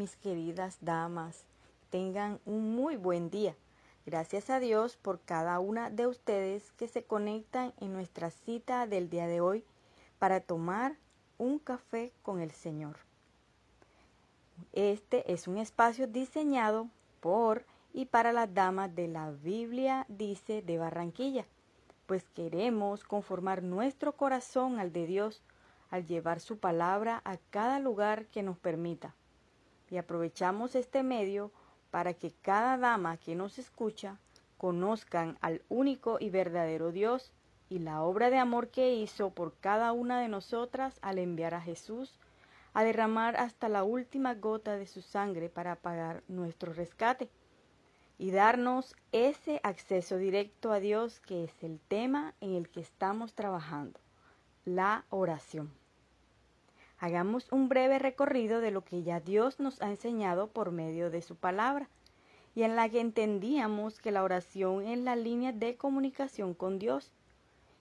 Mis queridas damas, tengan un muy buen día. Gracias a Dios por cada una de ustedes que se conectan en nuestra cita del día de hoy para tomar un café con el Señor. Este es un espacio diseñado por y para las damas de la Biblia dice de Barranquilla, pues queremos conformar nuestro corazón al de Dios al llevar su palabra a cada lugar que nos permita. Y aprovechamos este medio para que cada dama que nos escucha conozcan al único y verdadero Dios y la obra de amor que hizo por cada una de nosotras al enviar a Jesús a derramar hasta la última gota de su sangre para pagar nuestro rescate y darnos ese acceso directo a Dios que es el tema en el que estamos trabajando, la oración. Hagamos un breve recorrido de lo que ya Dios nos ha enseñado por medio de su palabra y en la que entendíamos que la oración es la línea de comunicación con Dios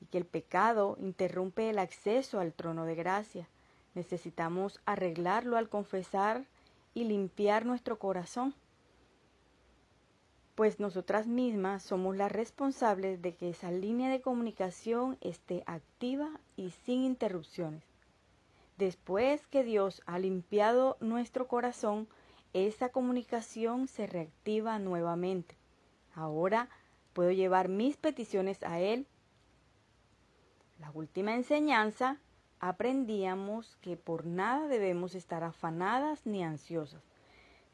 y que el pecado interrumpe el acceso al trono de gracia. Necesitamos arreglarlo al confesar y limpiar nuestro corazón, pues nosotras mismas somos las responsables de que esa línea de comunicación esté activa y sin interrupciones. Después que Dios ha limpiado nuestro corazón, esa comunicación se reactiva nuevamente. Ahora puedo llevar mis peticiones a Él. La última enseñanza aprendíamos que por nada debemos estar afanadas ni ansiosas,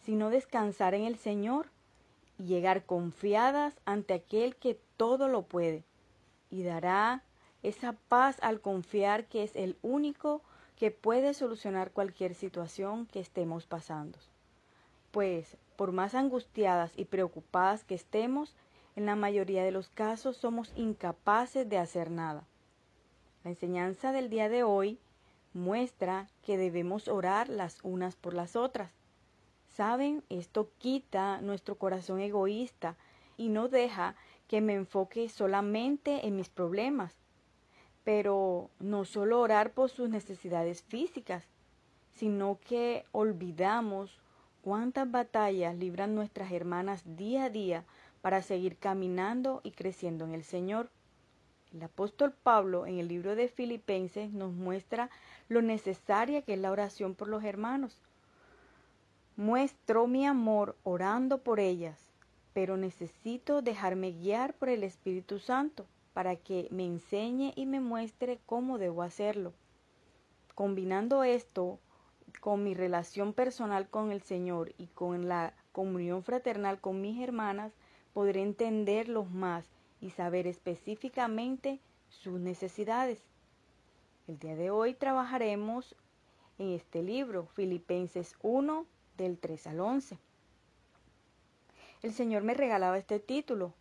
sino descansar en el Señor y llegar confiadas ante aquel que todo lo puede y dará esa paz al confiar que es el único que puede solucionar cualquier situación que estemos pasando. Pues, por más angustiadas y preocupadas que estemos, en la mayoría de los casos somos incapaces de hacer nada. La enseñanza del día de hoy muestra que debemos orar las unas por las otras. Saben, esto quita nuestro corazón egoísta y no deja que me enfoque solamente en mis problemas, pero no solo orar por sus necesidades físicas, sino que olvidamos cuántas batallas libran nuestras hermanas día a día para seguir caminando y creciendo en el Señor. El apóstol Pablo en el libro de Filipenses nos muestra lo necesaria que es la oración por los hermanos. Muestro mi amor orando por ellas, pero necesito dejarme guiar por el Espíritu Santo para que me enseñe y me muestre cómo debo hacerlo. Combinando esto con mi relación personal con el Señor y con la comunión fraternal con mis hermanas, podré entenderlos más y saber específicamente sus necesidades. El día de hoy trabajaremos en este libro, Filipenses 1, del 3 al 11. El Señor me regalaba este título,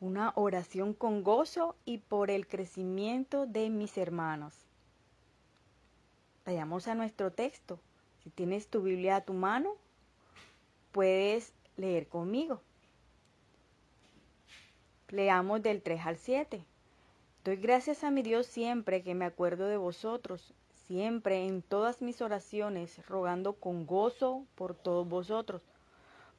una oración con gozo y por el crecimiento de mis hermanos. Vayamos a nuestro texto. Si tienes tu Biblia a tu mano, puedes leer conmigo. Leamos del 3 al 7. Doy gracias a mi Dios siempre que me acuerdo de vosotros, siempre en todas mis oraciones, rogando con gozo por todos vosotros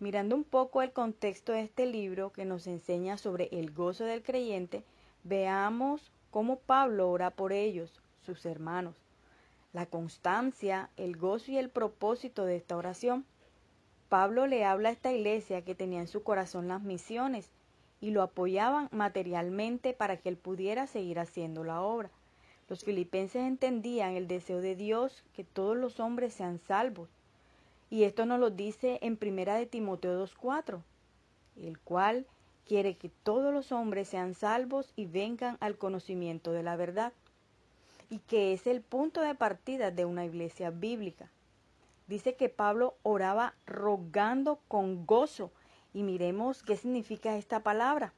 Mirando un poco el contexto de este libro que nos enseña sobre el gozo del creyente, veamos cómo Pablo ora por ellos, sus hermanos. La constancia, el gozo y el propósito de esta oración. Pablo le habla a esta iglesia que tenía en su corazón las misiones y lo apoyaban materialmente para que él pudiera seguir haciendo la obra. Los filipenses entendían el deseo de Dios que todos los hombres sean salvos y esto nos lo dice en Primera de Timoteo 2.4, el cual quiere que todos los hombres sean salvos y vengan al conocimiento de la verdad, y que es el punto de partida de una iglesia bíblica. Dice que Pablo oraba rogando con gozo. Y miremos qué significa esta palabra.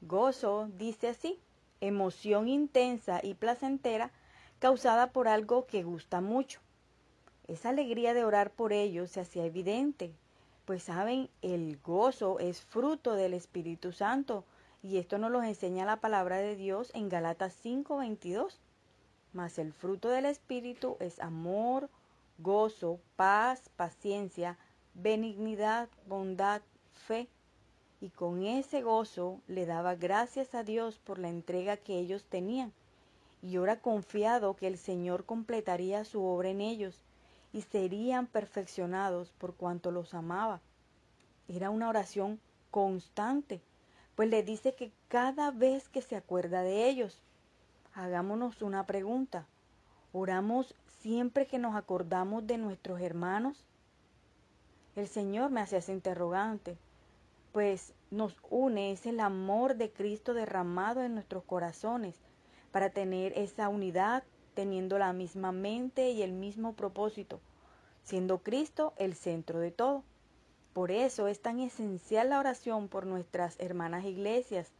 Gozo dice así, emoción intensa y placentera causada por algo que gusta mucho. Esa alegría de orar por ellos se hacía evidente, pues saben, el gozo es fruto del Espíritu Santo, y esto nos lo enseña la palabra de Dios en Galatas 5:22. Mas el fruto del Espíritu es amor, gozo, paz, paciencia, benignidad, bondad, fe. Y con ese gozo le daba gracias a Dios por la entrega que ellos tenían. Y ora confiado que el Señor completaría su obra en ellos y serían perfeccionados por cuanto los amaba. Era una oración constante, pues le dice que cada vez que se acuerda de ellos, hagámonos una pregunta. ¿Oramos siempre que nos acordamos de nuestros hermanos? El Señor me hace ese interrogante, pues nos une es el amor de Cristo derramado en nuestros corazones para tener esa unidad teniendo la misma mente y el mismo propósito, siendo Cristo el centro de todo. Por eso es tan esencial la oración por nuestras hermanas iglesias,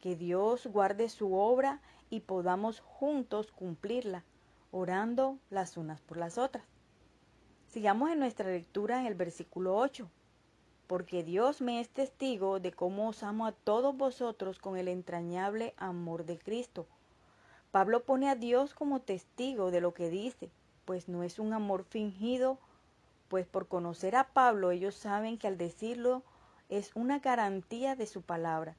que Dios guarde su obra y podamos juntos cumplirla, orando las unas por las otras. Sigamos en nuestra lectura en el versículo 8. Porque Dios me es testigo de cómo os amo a todos vosotros con el entrañable amor de Cristo Pablo pone a Dios como testigo de lo que dice, pues no es un amor fingido, pues por conocer a Pablo ellos saben que al decirlo es una garantía de su palabra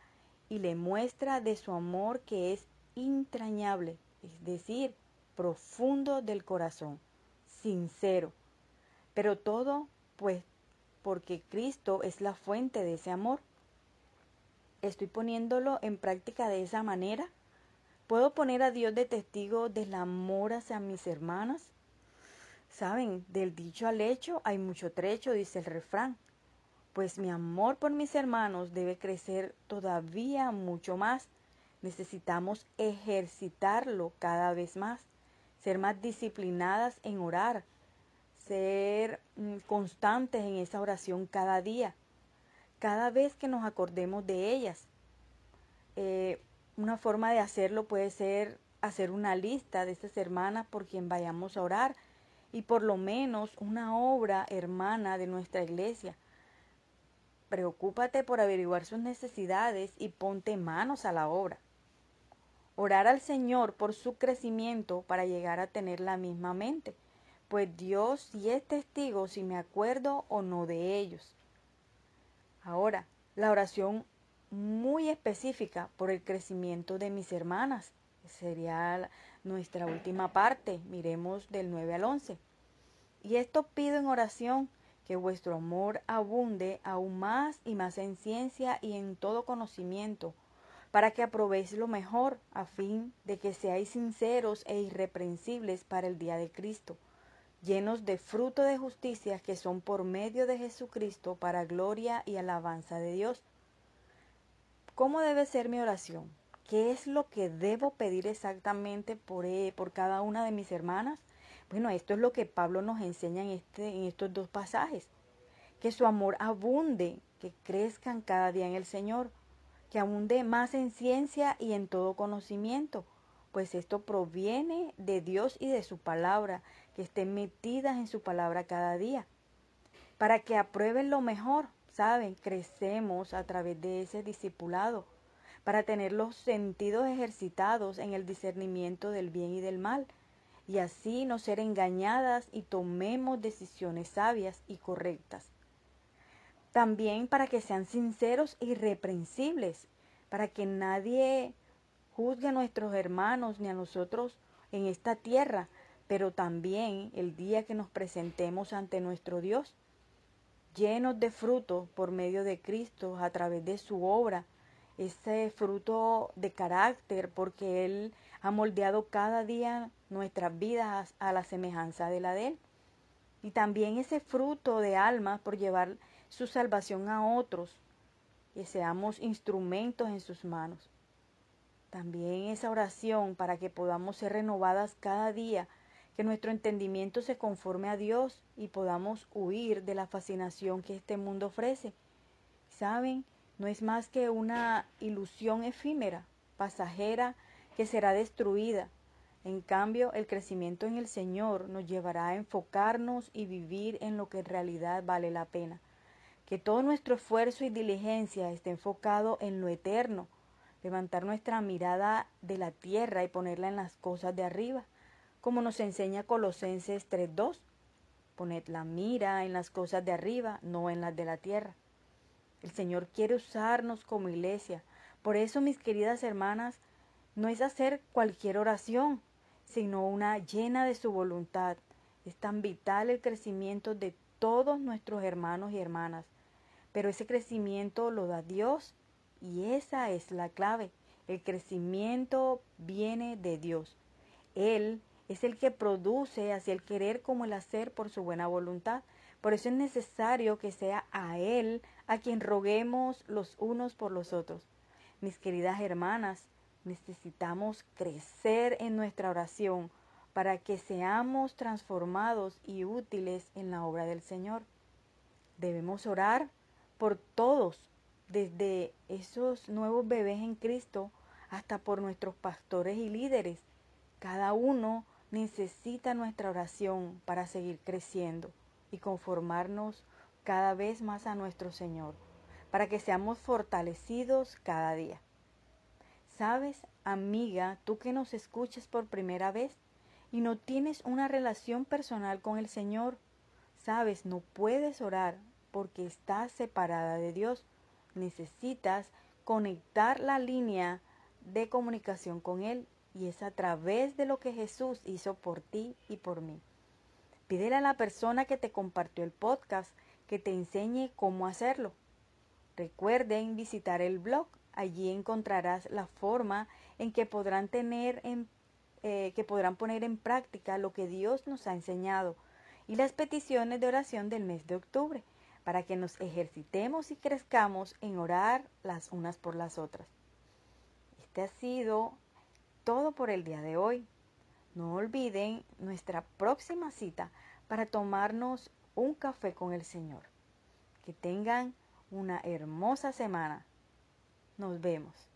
y le muestra de su amor que es entrañable, es decir, profundo del corazón, sincero. Pero todo, pues, porque Cristo es la fuente de ese amor. ¿Estoy poniéndolo en práctica de esa manera? ¿Puedo poner a Dios de testigo del amor hacia mis hermanas? Saben, del dicho al hecho hay mucho trecho, dice el refrán. Pues mi amor por mis hermanos debe crecer todavía mucho más. Necesitamos ejercitarlo cada vez más, ser más disciplinadas en orar, ser mm, constantes en esa oración cada día, cada vez que nos acordemos de ellas. Eh, una forma de hacerlo puede ser hacer una lista de estas hermanas por quien vayamos a orar y por lo menos una obra hermana de nuestra iglesia. Preocúpate por averiguar sus necesidades y ponte manos a la obra. Orar al Señor por su crecimiento para llegar a tener la misma mente, pues Dios sí es testigo si me acuerdo o no de ellos. Ahora, la oración muy específica por el crecimiento de mis hermanas. Sería nuestra última parte. Miremos del 9 al 11. Y esto pido en oración que vuestro amor abunde aún más y más en ciencia y en todo conocimiento, para que aprobéis lo mejor, a fin de que seáis sinceros e irreprensibles para el día de Cristo, llenos de fruto de justicia que son por medio de Jesucristo para gloria y alabanza de Dios ¿Cómo debe ser mi oración? ¿Qué es lo que debo pedir exactamente por, eh, por cada una de mis hermanas? Bueno, esto es lo que Pablo nos enseña en, este, en estos dos pasajes. Que su amor abunde, que crezcan cada día en el Señor, que abunde más en ciencia y en todo conocimiento, pues esto proviene de Dios y de su palabra, que estén metidas en su palabra cada día, para que aprueben lo mejor, Saben, crecemos a través de ese discipulado para tener los sentidos ejercitados en el discernimiento del bien y del mal, y así no ser engañadas y tomemos decisiones sabias y correctas. También para que sean sinceros y irreprensibles, para que nadie juzgue a nuestros hermanos ni a nosotros en esta tierra, pero también el día que nos presentemos ante nuestro Dios llenos de fruto por medio de Cristo a través de su obra, ese fruto de carácter, porque Él ha moldeado cada día nuestras vidas a la semejanza de la de Él. Y también ese fruto de alma por llevar su salvación a otros, que seamos instrumentos en sus manos. También esa oración para que podamos ser renovadas cada día, que nuestro entendimiento se conforme a Dios y podamos huir de la fascinación que este mundo ofrece. ¿Saben? No es más que una ilusión efímera, pasajera, que será destruida. En cambio, el crecimiento en el Señor nos llevará a enfocarnos y vivir en lo que en realidad vale la pena. Que todo nuestro esfuerzo y diligencia esté enfocado en lo eterno, levantar nuestra mirada de la tierra y ponerla en las cosas de arriba, como nos enseña Colosenses 3.2. Poned la mira en las cosas de arriba, no en las de la tierra. El Señor quiere usarnos como iglesia. Por eso, mis queridas hermanas, no es hacer cualquier oración, sino una llena de su voluntad. Es tan vital el crecimiento de todos nuestros hermanos y hermanas. Pero ese crecimiento lo da Dios y esa es la clave. El crecimiento viene de Dios. Él es el que produce hacia el querer como el hacer por su buena voluntad. Por eso es necesario que sea a Él a quien roguemos los unos por los otros. Mis queridas hermanas, necesitamos crecer en nuestra oración para que seamos transformados y útiles en la obra del Señor. Debemos orar por todos, desde esos nuevos bebés en Cristo hasta por nuestros pastores y líderes. Cada uno necesita nuestra oración para seguir creciendo y conformarnos cada vez más a nuestro Señor, para que seamos fortalecidos cada día. Sabes, amiga, tú que nos escuchas por primera vez y no tienes una relación personal con el Señor, sabes, no puedes orar porque estás separada de Dios. Necesitas conectar la línea de comunicación con Él y es a través de lo que Jesús hizo por ti y por mí. Pídele a la persona que te compartió el podcast que te enseñe cómo hacerlo. Recuerden visitar el blog Allí encontrarás la forma en que podrán tener en, eh, que podrán poner en práctica lo que Dios nos ha enseñado y las peticiones de oración del mes de octubre para que nos ejercitemos y crezcamos en orar las unas por las otras. Este ha sido todo por el día de hoy. No olviden nuestra próxima cita para tomarnos un café con el Señor. Que tengan una hermosa semana. Nos vemos.